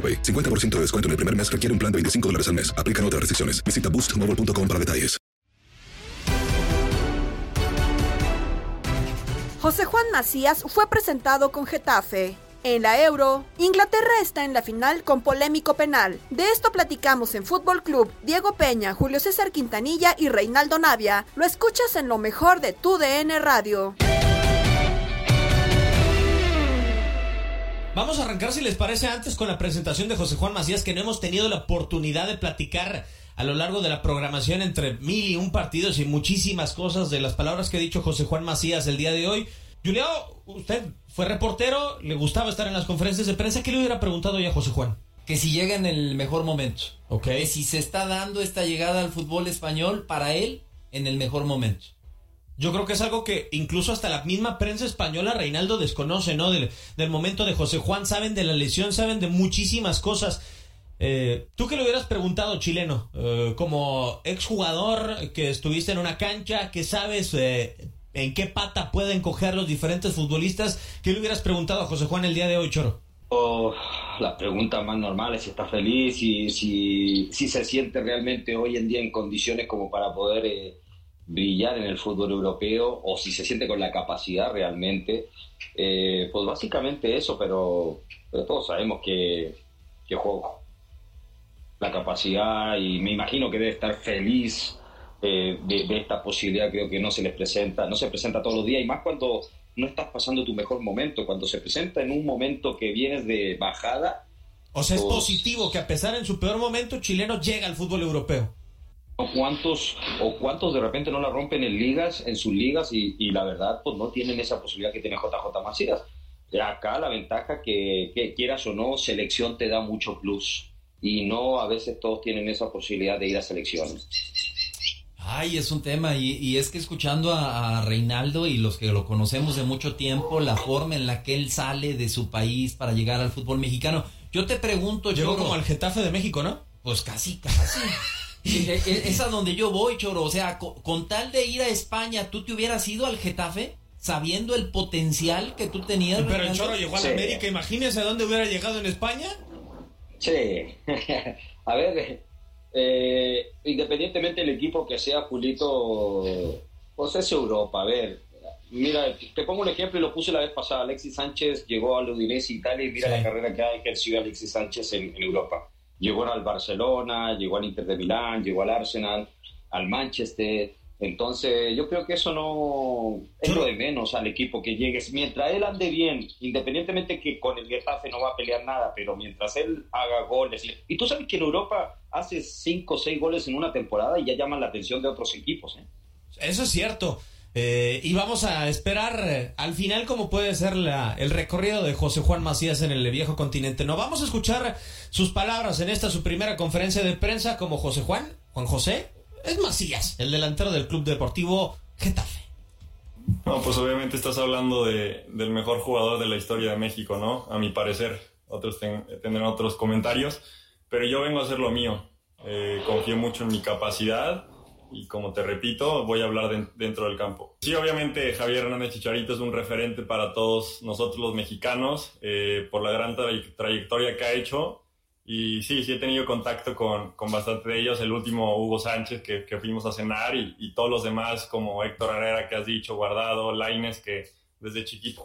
50% de descuento en el primer mes requiere un plan de 25 dólares al mes. Aplican otras restricciones. Visita boostmobile.com para detalles. José Juan Macías fue presentado con Getafe. En la Euro, Inglaterra está en la final con polémico penal. De esto platicamos en Fútbol Club. Diego Peña, Julio César Quintanilla y Reinaldo Navia. Lo escuchas en lo mejor de tu DN Radio. Vamos a arrancar, si les parece, antes con la presentación de José Juan Macías, que no hemos tenido la oportunidad de platicar a lo largo de la programación entre mil y un partidos y muchísimas cosas de las palabras que ha dicho José Juan Macías el día de hoy. Julio, usted fue reportero, le gustaba estar en las conferencias de prensa. ¿Qué le hubiera preguntado ya a José Juan? Que si llega en el mejor momento. Ok. Que si se está dando esta llegada al fútbol español para él en el mejor momento. Yo creo que es algo que incluso hasta la misma prensa española, Reinaldo, desconoce, ¿no? Del, momento de José Juan, saben de la lesión, saben de muchísimas cosas. Eh, ¿Tú qué le hubieras preguntado, chileno? Eh, como exjugador que estuviste en una cancha, que sabes eh, en qué pata pueden coger los diferentes futbolistas, ¿qué le hubieras preguntado a José Juan el día de hoy, Choro? Oh, la pregunta más normal es si está feliz y si, si se siente realmente hoy en día en condiciones como para poder eh, brillar en el fútbol europeo o si se siente con la capacidad realmente. Eh, pues básicamente eso, pero, pero todos sabemos que, que juego la capacidad y me imagino que debe estar feliz eh, de, de, esta posibilidad, creo que no se les presenta, no se presenta todos los días y más cuando no estás pasando tu mejor momento, cuando se presenta en un momento que vienes de bajada. O sea, es pues, positivo que a pesar en su peor momento, chileno llega al fútbol europeo cuántos o cuántos de repente no la rompen en ligas, en sus ligas y, y la verdad pues no tienen esa posibilidad que tiene JJ Macías. Acá la ventaja que, que, quieras o no, selección te da mucho plus y no a veces todos tienen esa posibilidad de ir a selecciones. Ay, es un tema y, y es que escuchando a, a, Reinaldo y los que lo conocemos de mucho tiempo, la forma en la que él sale de su país para llegar al fútbol mexicano, yo te pregunto, llegó como al Getafe de México, ¿no? Pues casi, casi. Es a donde yo voy, Choro. O sea, con, con, tal de ir a España, ¿tú te hubieras ido al Getafe? Sabiendo el potencial que tú tenías. Pero el Choro llegó a la sí. América. Imagínese a dónde hubiera llegado en España. Sí. a ver, eh, independientemente del equipo que sea, Julito, pues es Europa. A ver, mira, te pongo un ejemplo y lo puse la vez pasada. Alexis Sánchez llegó al Udinese Italia y mira sí. la carrera que ha ejercido Alexis Sánchez en, en Europa llegó al Barcelona, llegó al Inter de Milán, llegó al Arsenal, al Manchester. Entonces, yo creo que eso no es lo de menos al equipo que llegue. Mientras él ande bien, independientemente que con el Getafe no va a pelear nada, pero mientras él haga goles. Y tú sabes que en Europa hace 5 o 6 goles en una temporada y ya llaman la atención de otros equipos. ¿eh? Eso es cierto. Eh, y vamos a esperar eh, al final cómo puede ser el recorrido de José Juan Macías en el viejo continente. No vamos a escuchar sus palabras en esta su primera conferencia de prensa como José Juan, Juan José, es Macías, el delantero del Club Deportivo Getafe. No, pues obviamente estás hablando de, del mejor jugador de la historia de México, ¿no? A mi parecer, otros tendrán otros comentarios, pero yo vengo a hacer lo mío. Eh, confío mucho en mi capacidad y como te repito, voy a hablar dentro del campo. Sí, obviamente Javier Hernández Chicharito es un referente para todos nosotros los mexicanos eh, por la gran trayectoria que ha hecho y sí, sí he tenido contacto con, con bastante de ellos. El último, Hugo Sánchez, que, que fuimos a cenar, y, y, todos los demás, como Héctor Herrera, que has dicho, Guardado, Laines, que desde chiquito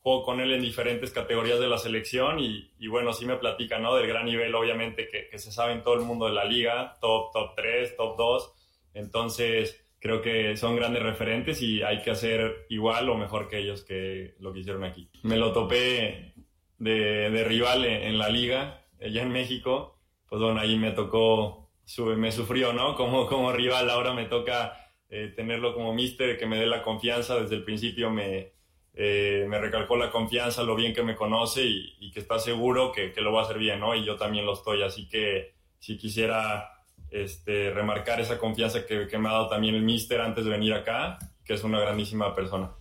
juego, con él en diferentes categorías de la selección. Y, y, bueno, sí me platica, ¿no? Del gran nivel, obviamente, que, que se sabe en todo el mundo de la liga, top, top 3, top 2. Entonces, creo que son grandes referentes y hay que hacer igual o mejor que ellos que lo que hicieron aquí. Me lo topé de, de rival en, en la liga allá en México, pues bueno, ahí me tocó, me sufrió, ¿no? Como, como rival, ahora me toca eh, tenerlo como mister, que me dé la confianza, desde el principio me, eh, me recalcó la confianza, lo bien que me conoce y, que está seguro que, que, lo va a hacer bien, ¿no? Y yo también lo estoy, así que si quisiera este, remarcar esa confianza que, que me ha dado también el mister antes de venir acá, que es una grandísima persona.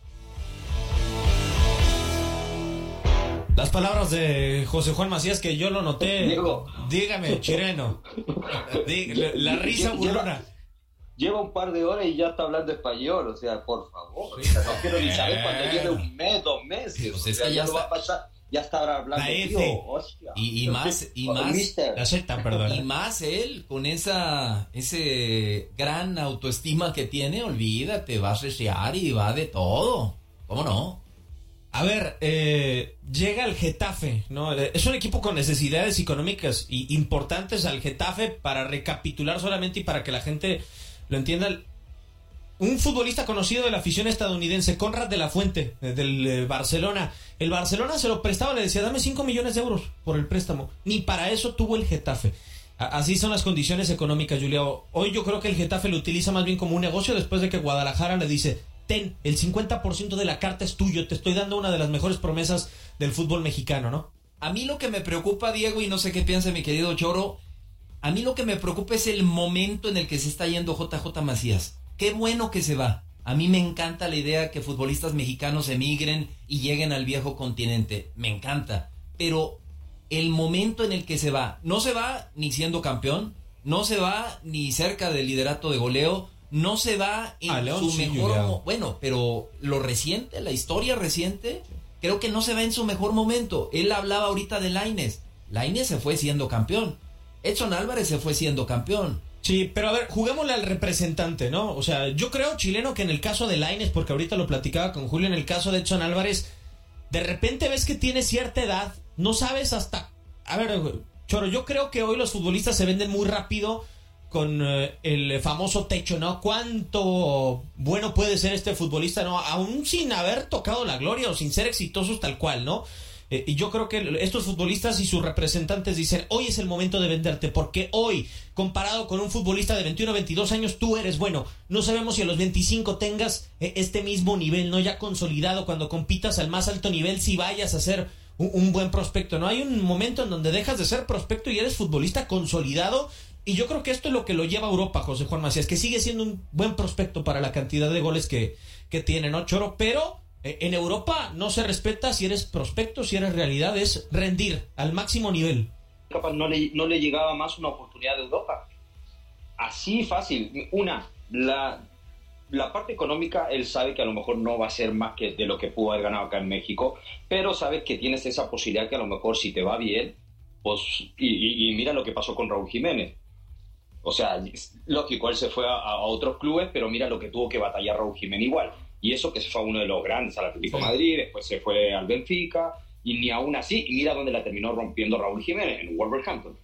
Las palabras de José Juan Macías que yo lo noté. Diego. Dígame, chireno. La risa burlona. Lleva un par de horas y ya está hablando español, o sea, por favor. O sea, no quiero ni saber cuando lleve un mes, dos meses. Pues o sea, ya, ya va a pasar ya está hablando tío, y, y, más y más perdón. y más él con esa ese gran autoestima que tiene olvídate va a resear y va de todo cómo no a ver, eh, llega el Getafe, ¿no? Es un equipo con necesidades económicas y importantes al Getafe para recapitular solamente y para que la gente lo entienda. Un futbolista conocido de la afición estadounidense, Conrad de la Fuente, eh, del eh, Barcelona. El Barcelona se lo prestaba, le decía, dame 5 millones de euros por el préstamo. Ni para eso tuvo el Getafe. Así son las condiciones económicas, Julio. Hoy yo creo que el Getafe lo utiliza más bien como un negocio después de que Guadalajara le dice, ten, el 50% de la carta es tuyo, te estoy dando una de las mejores promesas del fútbol mexicano, ¿no? A mí lo que me preocupa, Diego, y no sé qué piensa mi querido Choro, a mí lo que me preocupa es el momento en el que se está yendo JJ Macías. Qué bueno que se va. A mí me encanta la idea que futbolistas mexicanos emigren y lleguen al viejo continente. Me encanta. Pero el momento en el que se va, no se va ni siendo campeón, no se va ni cerca del liderato de goleo, no se va en su mejor bueno, pero lo reciente, la historia reciente, creo que no se va en su mejor momento. Él hablaba ahorita de Laines. Laines se fue siendo campeón. Edson Álvarez se fue siendo campeón. Sí, pero a ver, juguémosle al representante, ¿no? O sea, yo creo, chileno, que en el caso de Laines, porque ahorita lo platicaba con Julio, en el caso de Edson Álvarez, de repente ves que tiene cierta edad, no sabes hasta... A ver, Choro, yo creo que hoy los futbolistas se venden muy rápido con eh, el famoso techo, ¿no? ¿Cuánto bueno puede ser este futbolista, ¿no? Aún sin haber tocado la gloria o sin ser exitosos tal cual, ¿no? Eh, y yo creo que estos futbolistas y sus representantes dicen, hoy es el momento de venderte, porque hoy, comparado con un futbolista de 21 o 22 años, tú eres bueno. No sabemos si a los 25 tengas eh, este mismo nivel, ¿no? Ya consolidado, cuando compitas al más alto nivel, si vayas a ser un, un buen prospecto, ¿no? Hay un momento en donde dejas de ser prospecto y eres futbolista consolidado y yo creo que esto es lo que lo lleva a Europa, José Juan Macías, que sigue siendo un buen prospecto para la cantidad de goles que, que tiene, ¿no, Choro? Pero en Europa no se respeta si eres prospecto, si eres realidad, es rendir al máximo nivel. No le, no le llegaba más una oportunidad de Europa. Así fácil. Una, la, la parte económica, él sabe que a lo mejor no va a ser más que de lo que pudo haber ganado acá en México, pero sabes que tienes esa posibilidad que a lo mejor si te va bien, pues, y, y mira lo que pasó con Raúl Jiménez o sea, lógico, él se fue a, otros clubes, pero mira lo que tuvo que batallar Raúl Jiménez igual. Y eso que se fue a uno de los grandes, al Atlético Madrid, después se fue al Benfica, y ni aún así, y mira dónde la terminó rompiendo Raúl Jiménez, en Wolverhampton.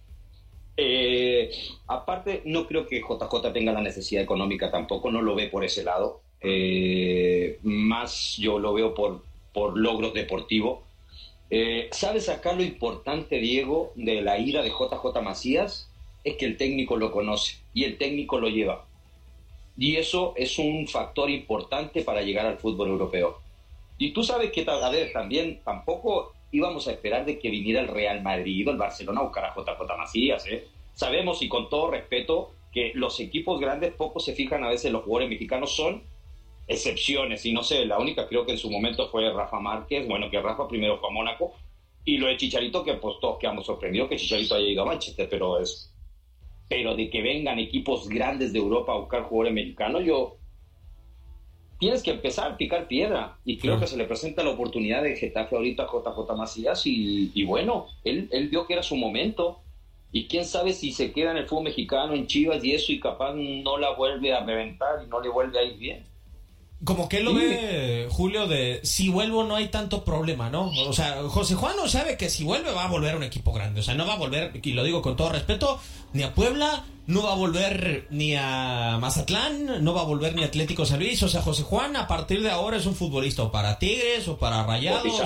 Eh, aparte, no creo que JJ tenga la necesidad económica tampoco, no lo ve por ese lado. Eh, más yo lo veo por, por logros deportivos. Eh, ¿Sabes acá lo importante, Diego, de la ira de JJ Macías? Es que el técnico lo conoce y el técnico lo lleva. Y eso es un factor importante para llegar al fútbol europeo. Y tú sabes que, a ver, también tampoco íbamos a esperar de que viniera el Real Madrid o el Barcelona a buscar a JJ Macías. ¿eh? Sabemos y con todo respeto que los equipos grandes poco se fijan a veces los jugadores mexicanos son excepciones y no sé, la única creo que en su momento fue Rafa Márquez, bueno que Rafa primero fue a Mónaco y lo de Chicharito que pues todos quedamos sorprendidos que Chicharito haya ido a Manchester, pero es pero de que vengan equipos grandes de Europa a buscar jugadores mexicanos, yo tienes que empezar a picar piedra. Y creo que se le presenta la oportunidad de Getafe ahorita a JJ Macías y, bueno, él, él, vio que era su momento. Y quién sabe si se queda en el fútbol mexicano, en Chivas y eso, y capaz no la vuelve a reventar y no le vuelve a ir bien. Como que él lo ve, Julio, de si vuelvo no hay tanto problema, ¿no? O sea, José Juan no sabe que si vuelve va a volver a un equipo grande. O sea, no va a volver, y lo digo con todo respeto, ni a Puebla, no va a volver ni a Mazatlán, no va a volver ni a Atlético San Luis. O sea, José Juan a partir de ahora es un futbolista o para Tigres o para Rayados.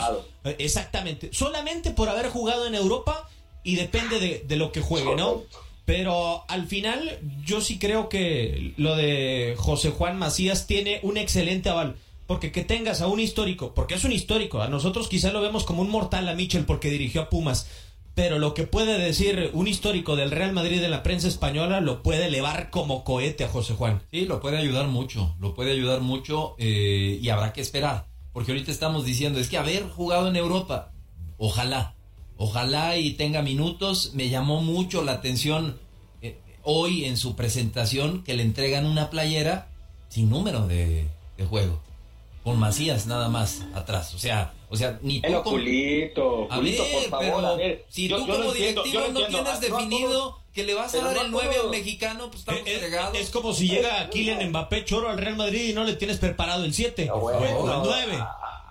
Exactamente. Solamente por haber jugado en Europa y depende de, de lo que juegue, ¿no? Pero al final yo sí creo que lo de José Juan Macías tiene un excelente aval. Porque que tengas a un histórico, porque es un histórico, a nosotros quizá lo vemos como un mortal a Michel porque dirigió a Pumas, pero lo que puede decir un histórico del Real Madrid en la prensa española lo puede elevar como cohete a José Juan. Sí, lo puede ayudar mucho, lo puede ayudar mucho eh, y habrá que esperar, porque ahorita estamos diciendo, es que haber jugado en Europa, ojalá, Ojalá y tenga minutos. Me llamó mucho la atención eh, hoy en su presentación que le entregan una playera sin número de, juego. Con Macías nada más atrás. O sea, o sea, ni tú. por favor, a ver. Si tú como directivo no tienes definido que le vas a dar el 9 al mexicano, pues estamos es, fregados. Es como si llega Kylian Mbappé Choro al Real Madrid y no le tienes preparado el 7 o el 9.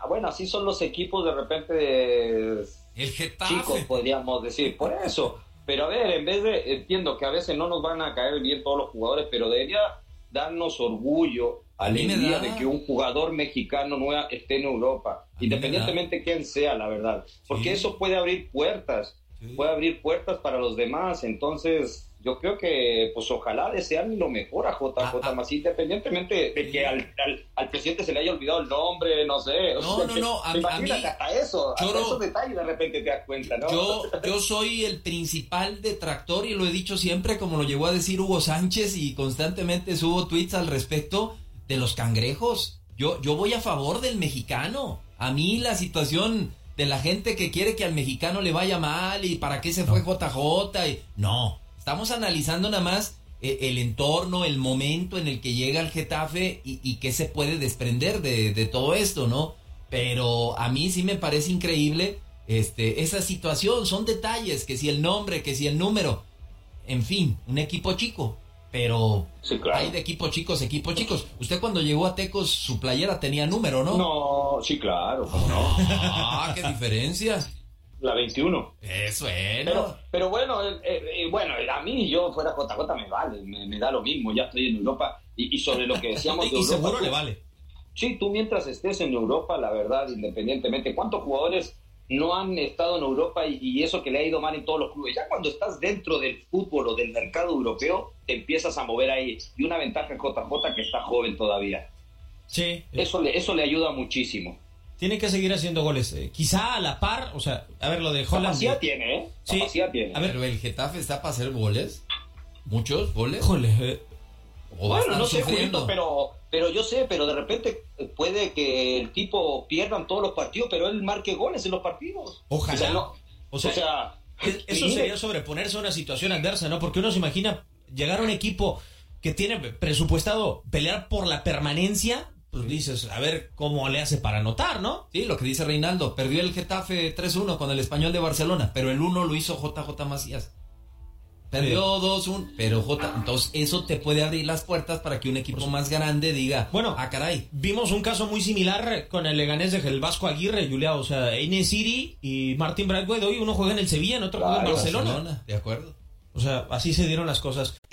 Bueno, así son los equipos de repente de el Getafe. Chicos, podríamos decir. Por eso. Pero a ver, en vez de. Entiendo que a veces no nos van a caer bien todos los jugadores, pero debería darnos orgullo, alegría de que un jugador mexicano no esté en Europa, independientemente de quién sea, la verdad. Porque eso puede abrir puertas. Puede abrir puertas para los demás. Entonces, yo creo que, pues ojalá desean lo mejor a JJ ah, más, independientemente de que al, al, presidente se le haya olvidado el nombre, no sé. No, no, no, a, mí, hasta eso, hasta esos detalles de repente te das cuenta, ¿no? Yo, yo soy el principal detractor y lo he dicho siempre, como lo llegó a decir Hugo Sánchez y constantemente subo tweets al respecto de los cangrejos. Yo, yo voy a favor del mexicano. A mí la situación de la gente que quiere que al mexicano le vaya mal y para qué se fue JJ y no Estamos analizando nada más eh, el entorno, el momento en el que llega el Getafe y, qué se puede desprender de, todo esto, ¿no? Pero a mí sí me parece increíble este, esa situación. Son detalles, que si el nombre, que si el número. En fin, un equipo chico. Pero hay de equipos chicos, equipos chicos. Usted cuando llegó a Tecos, su playera tenía número, ¿no? No, sí, claro, ¿cómo no? ah, qué diferencias la 21. Eso es. Pero, pero bueno, eh, eh, bueno, a mí yo fuera JJ me vale, me, da lo mismo, ya estoy en Europa y, sobre lo que decíamos de y seguro le vale. Sí, tú mientras estés en Europa, la verdad, independientemente, ¿cuántos jugadores no han estado en Europa y, eso que le ha ido mal en todos los clubes? Ya cuando estás dentro del fútbol o del mercado europeo, te empiezas a mover ahí. Y una ventaja en JJ que está joven todavía. Sí. Eso le, eso le ayuda muchísimo tiene que seguir haciendo goles. Eh, quizá a la par, o sea, a ver, lo de Holland. Capacidad tiene, ¿eh? Sí. tiene. A ver, pero el Getafe está para hacer goles. Muchos goles. Eh, bueno, no sé, pero, pero yo sé, pero de repente puede que el tipo pierdan todos los partidos, pero él marque goles en los partidos. Ojalá. O sea, eso sería sobreponerse a una situación adversa, ¿no? Porque uno se imagina llegar a un equipo que tiene presupuestado pelear por la permanencia pues dices, a ver cómo le hace para anotar, ¿no? Sí, lo que dice Reinaldo, perdió el Getafe 3-1 con el Español de Barcelona, pero el 1 lo hizo JJ Macías. Perdió 2-1, pero J, entonces eso te puede abrir las puertas para que un equipo más grande diga, bueno, ah, caray. Vimos un caso muy similar con el Leganés de el Vasco Aguirre, Julia, o sea, Siri y Martín Bradway, hoy uno juega en el Sevilla, en otro juega en Barcelona. De acuerdo. O sea, así se dieron las cosas.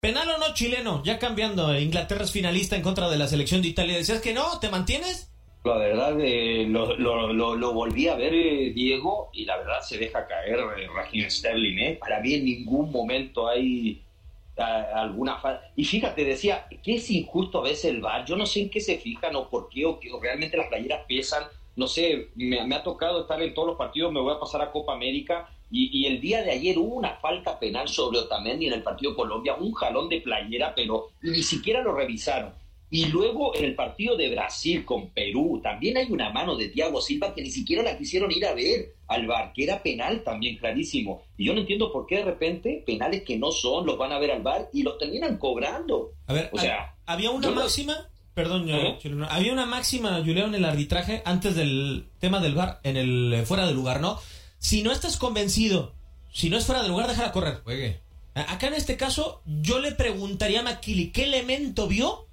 Penal o no chileno, ya cambiando, Inglaterra es finalista en contra de la selección de Italia. ¿Decías que no? ¿Te mantienes? La verdad, eh, lo, lo, volví a ver, eh, Diego, y la verdad se deja caer eh, Raheem Sterling. ¿eh? Para mí en ningún momento hay a, alguna falta. Y fíjate, decía, que es injusto a veces el VAR. Yo no sé en qué se fijan o por qué, o, que, realmente las playeras pesan. No sé, me, ha tocado estar en todos los partidos, me voy a pasar a Copa América. Y, y el día de ayer hubo una falta penal sobre Otamendi en el partido Colombia, un jalón de playera, pero ni siquiera lo revisaron. Y luego en el partido de Brasil con Perú también hay una mano de Thiago Silva que ni siquiera la quisieron ir a ver al VAR, que era penal también clarísimo. Y yo no entiendo por qué de repente penales que no son los van a ver al VAR y los terminan cobrando. A ver, o sea, había una máxima, perdón, ¿Eh? había una máxima, Julián, en el arbitraje antes del tema del VAR, en el eh, fuera de lugar, ¿no? Si no estás convencido, si no es fuera de lugar, déjala correr. Juegue. Acá en este caso, yo le preguntaría a McKilly, ¿qué elemento vio?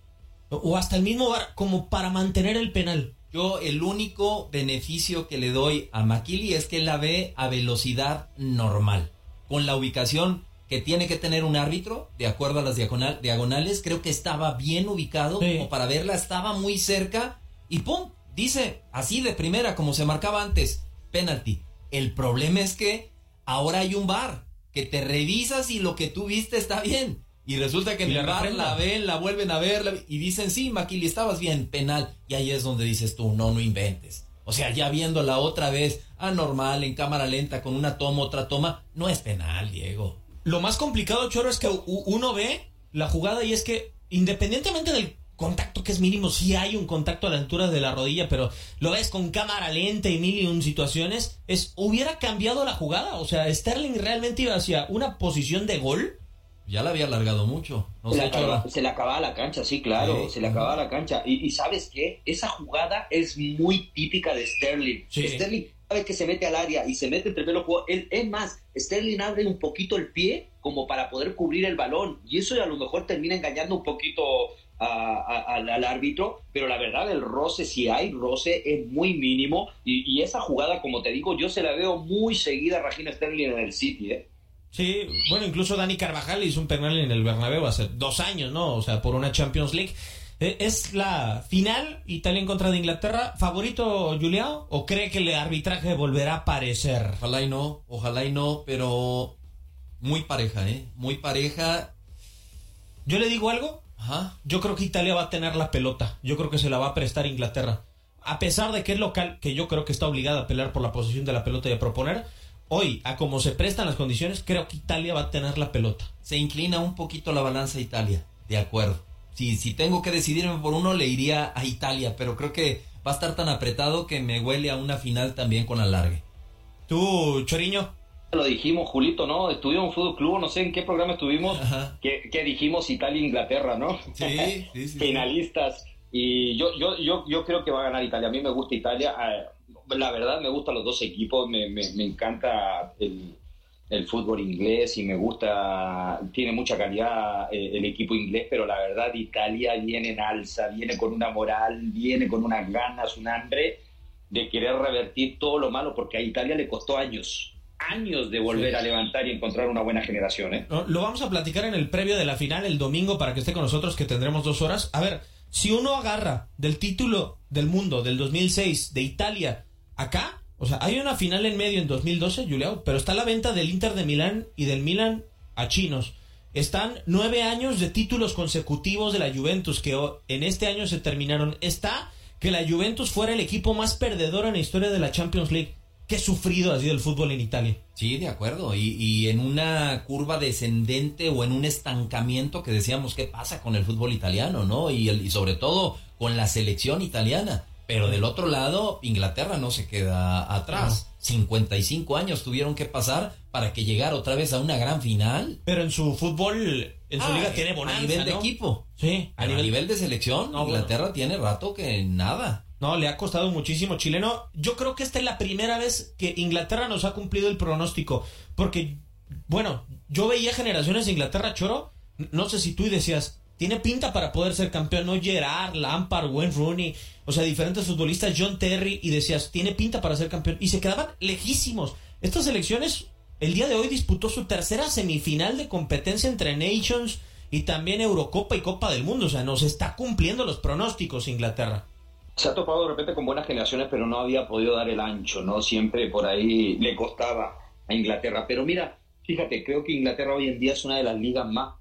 o hasta el mismo bar como para mantener el penal. Yo el único beneficio que le doy a Makili es que la ve a velocidad normal, con la ubicación que tiene que tener un árbitro, de acuerdo a las diagonal, diagonales, creo que estaba bien ubicado sí. como para verla, estaba muy cerca y ¡pum! Dice, así de primera, como se marcaba antes, penalti. El problema es que ahora hay un bar que te revisas y lo que tú viste está bien. Y resulta que en el bar la ven, la vuelven a ver y dicen, sí, Maquili, estabas bien, penal. Y ahí es donde dices tú, no, no inventes. O sea, ya viéndola otra vez, anormal, en cámara lenta, con una toma, otra toma, no es penal, Diego. Lo más complicado, Choro, es que uno ve la jugada y es que, independientemente del contacto que es mínimo, sí hay un contacto a la altura de la rodilla, pero lo ves con cámara lenta y mil y un situaciones, es, ¿hubiera cambiado la jugada? O sea, Sterling realmente iba hacia una posición de gol ya la había alargado mucho. No se, le acaba, se, le acababa la cancha, sí, claro, sí. se le acababa la cancha. Y, y, ¿sabes qué? Esa jugada es muy típica de Sterling. Sí. Sterling sabe que se mete al área y se mete entre los jugadores. Es más, Sterling abre un poquito el pie como para poder cubrir el balón. Y eso a lo mejor termina engañando un poquito a, a, al, al, árbitro, pero la verdad el roce, si hay roce, es muy mínimo. Y, y, esa jugada, como te digo, yo se la veo muy seguida a Regina Sterling en el City, ¿eh? Sí, bueno, incluso Dani Carvajal hizo un penal en el Bernabéu hace dos años, ¿no? O sea, por una Champions League. ¿Es la final Italia en contra de Inglaterra? ¿Favorito Julián? ¿O cree que el arbitraje volverá a aparecer? Ojalá y no, ojalá y no, pero muy pareja, ¿eh? Muy pareja. Yo le digo algo. Ajá. Yo creo que Italia va a tener la pelota. Yo creo que se la va a prestar Inglaterra. a pesar de que es local, que yo creo que está obligada a pelear por la posición de la pelota y a proponer, hoy, a como se prestan las condiciones, creo que Italia va a tener la pelota. Se inclina un poquito la balanza a Italia, de acuerdo. Si, si tengo que decidirme por uno, le iría a Italia, pero creo que va a estar tan apretado que me huele a una final también con alargue. ¿Tú, Choriño? Lo dijimos, Julito, ¿no? Estuvimos en Fútbol Club, no sé en qué programa estuvimos, que, que dijimos Italia e Inglaterra, ¿no? Sí, sí, sí. Finalistas. Y yo, yo, yo, yo creo que va a ganar Italia. A mí me gusta Italia. Eh, La verdad, me gustan los dos equipos. Me, me, me encanta el, el fútbol inglés y me gusta, tiene mucha calidad eh, el equipo inglés, pero la verdad Italia viene en alza, viene con una moral, viene con unas ganas, un hambre de querer revertir todo lo malo, porque a Italia le costó años, años de volver Sí. a levantar y encontrar una buena generación. ¿eh? Lo vamos a platicar en el previo de la final el domingo para que esté con nosotros, que tendremos dos horas. A ver, si uno agarra del título del mundo del 2006 de Italia acá, o sea, hay una final en medio en 2012, Juliao, pero está la venta del Inter de Milán y del Milan a chinos. Están nueve años de títulos consecutivos de la Juventus que en este año se terminaron. Está que la Juventus fuera el equipo más perdedor en la historia de la Champions League. Qué sufrido ha sido el fútbol en Italia. Sí, de acuerdo. Y, y en una curva descendente o en un estancamiento que decíamos qué pasa con el fútbol italiano, ¿no? Y, el- y sobre todo con la selección italiana. Pero del otro lado, Inglaterra no se queda atrás. 55 años tuvieron que pasar para que llegara otra vez a una gran final. Pero en su fútbol, en su Ah, liga eh, tiene a bonanza, nivel de ¿no? equipo. Sí, A nivel, de selección, No, Inglaterra tiene rato que nada. No, le ha costado muchísimo chileno. Yo creo que esta es la primera vez que Inglaterra nos ha cumplido el pronóstico. Porque, bueno, yo veía generaciones de Inglaterra, Choro. No sé si tú y decías, tiene pinta para poder ser campeón, ¿no? Gerard, Lampard, Wayne Rooney, o sea, diferentes futbolistas, John Terry, y decías, tiene pinta para ser campeón. Y se quedaban lejísimos. Estas elecciones, el día de hoy disputó su tercera semifinal de competencia entre Nations y también Eurocopa y Copa del Mundo. O sea, nos está cumpliendo los pronósticos Inglaterra. Se ha topado de repente con buenas generaciones, pero no había podido dar el ancho, ¿no? Siempre por ahí le costaba a Inglaterra. Pero mira, fíjate, creo que Inglaterra hoy en día es una de las ligas más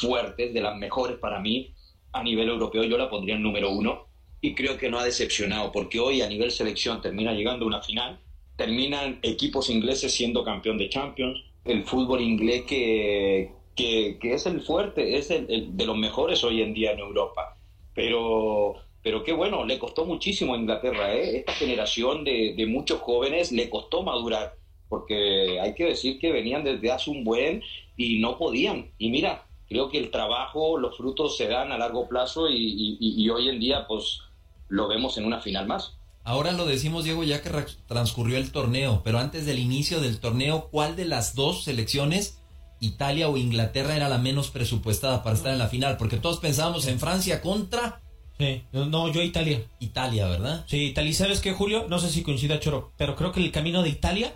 fuertes, de las mejores para mí, a nivel europeo. Yo la pondría en número uno y creo que no ha decepcionado, porque hoy a nivel selección termina llegando a una final, terminan equipos ingleses siendo campeón de Champions, el fútbol inglés que, que, que es el fuerte, es el- el de los mejores hoy en día en Europa. Pero, pero qué bueno, le costó muchísimo a Inglaterra, ¿eh? Esta generación de, muchos jóvenes le costó madurar, porque hay que decir que venían desde hace un buen y no podían. Y mira, creo que el trabajo, los frutos se dan a largo plazo y, y- hoy en día pues lo vemos en una final más. Ahora lo decimos, Diego, ya que ra- transcurrió el torneo, pero antes del inicio del torneo, ¿cuál de las dos selecciones, Italia o Inglaterra, era la menos presupuestada para estar en la final? Porque todos pensábamos en Francia contra Sí, no, yo Italia. Italia, ¿verdad? Sí, Italia. ¿Y ¿Sabes qué, Julio? No sé si coincida, Choro, pero creo que el camino de Italia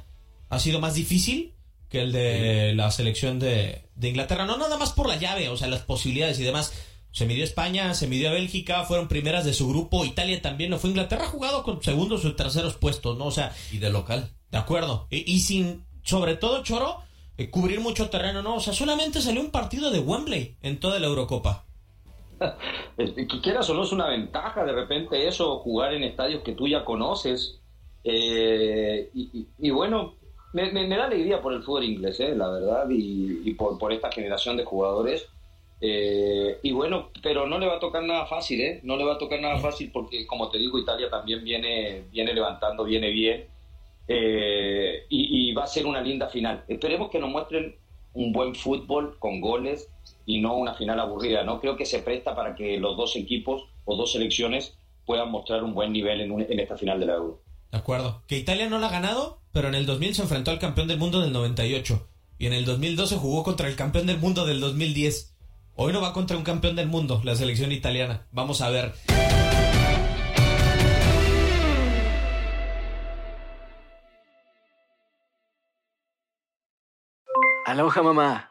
ha sido más difícil que el de la selección de, de Inglaterra. No nada más por la llave, o sea, las posibilidades y demás. Se midió España, se midió a Bélgica, fueron primeras de su grupo. Italia también lo fue. Inglaterra ha jugado con segundos o terceros puestos, ¿no? O sea, Y de local. de acuerdo. Y, y sin, sobre todo, Choro, eh, cubrir mucho terreno, ¿no? O sea, solamente salió un partido de Wembley en toda la Eurocopa. Que quieras o no es una ventaja de repente eso, jugar en estadios que tú ya conoces. Eh, y, bueno, me, da alegría por el fútbol inglés, eh, la verdad, y, por, esta generación de jugadores. Eh, y bueno, pero no le va a tocar nada fácil, ¿eh? No le va a tocar nada fácil porque, como te digo, Italia también viene, viene levantando, viene bien. Y, y va a ser una linda final. Esperemos que nos muestren un buen fútbol con goles y no una final aburrida. No creo que se presta para que los dos equipos o dos selecciones puedan mostrar un buen nivel en, un- en esta final de la Euro. De acuerdo. Que Italia no la ha ganado, pero en el 2000 se enfrentó al campeón del mundo del 98. Y en el 2012 jugó contra el campeón del mundo del 2010. Hoy no va contra un campeón del mundo, la selección italiana. Vamos a ver. Aloha mamá.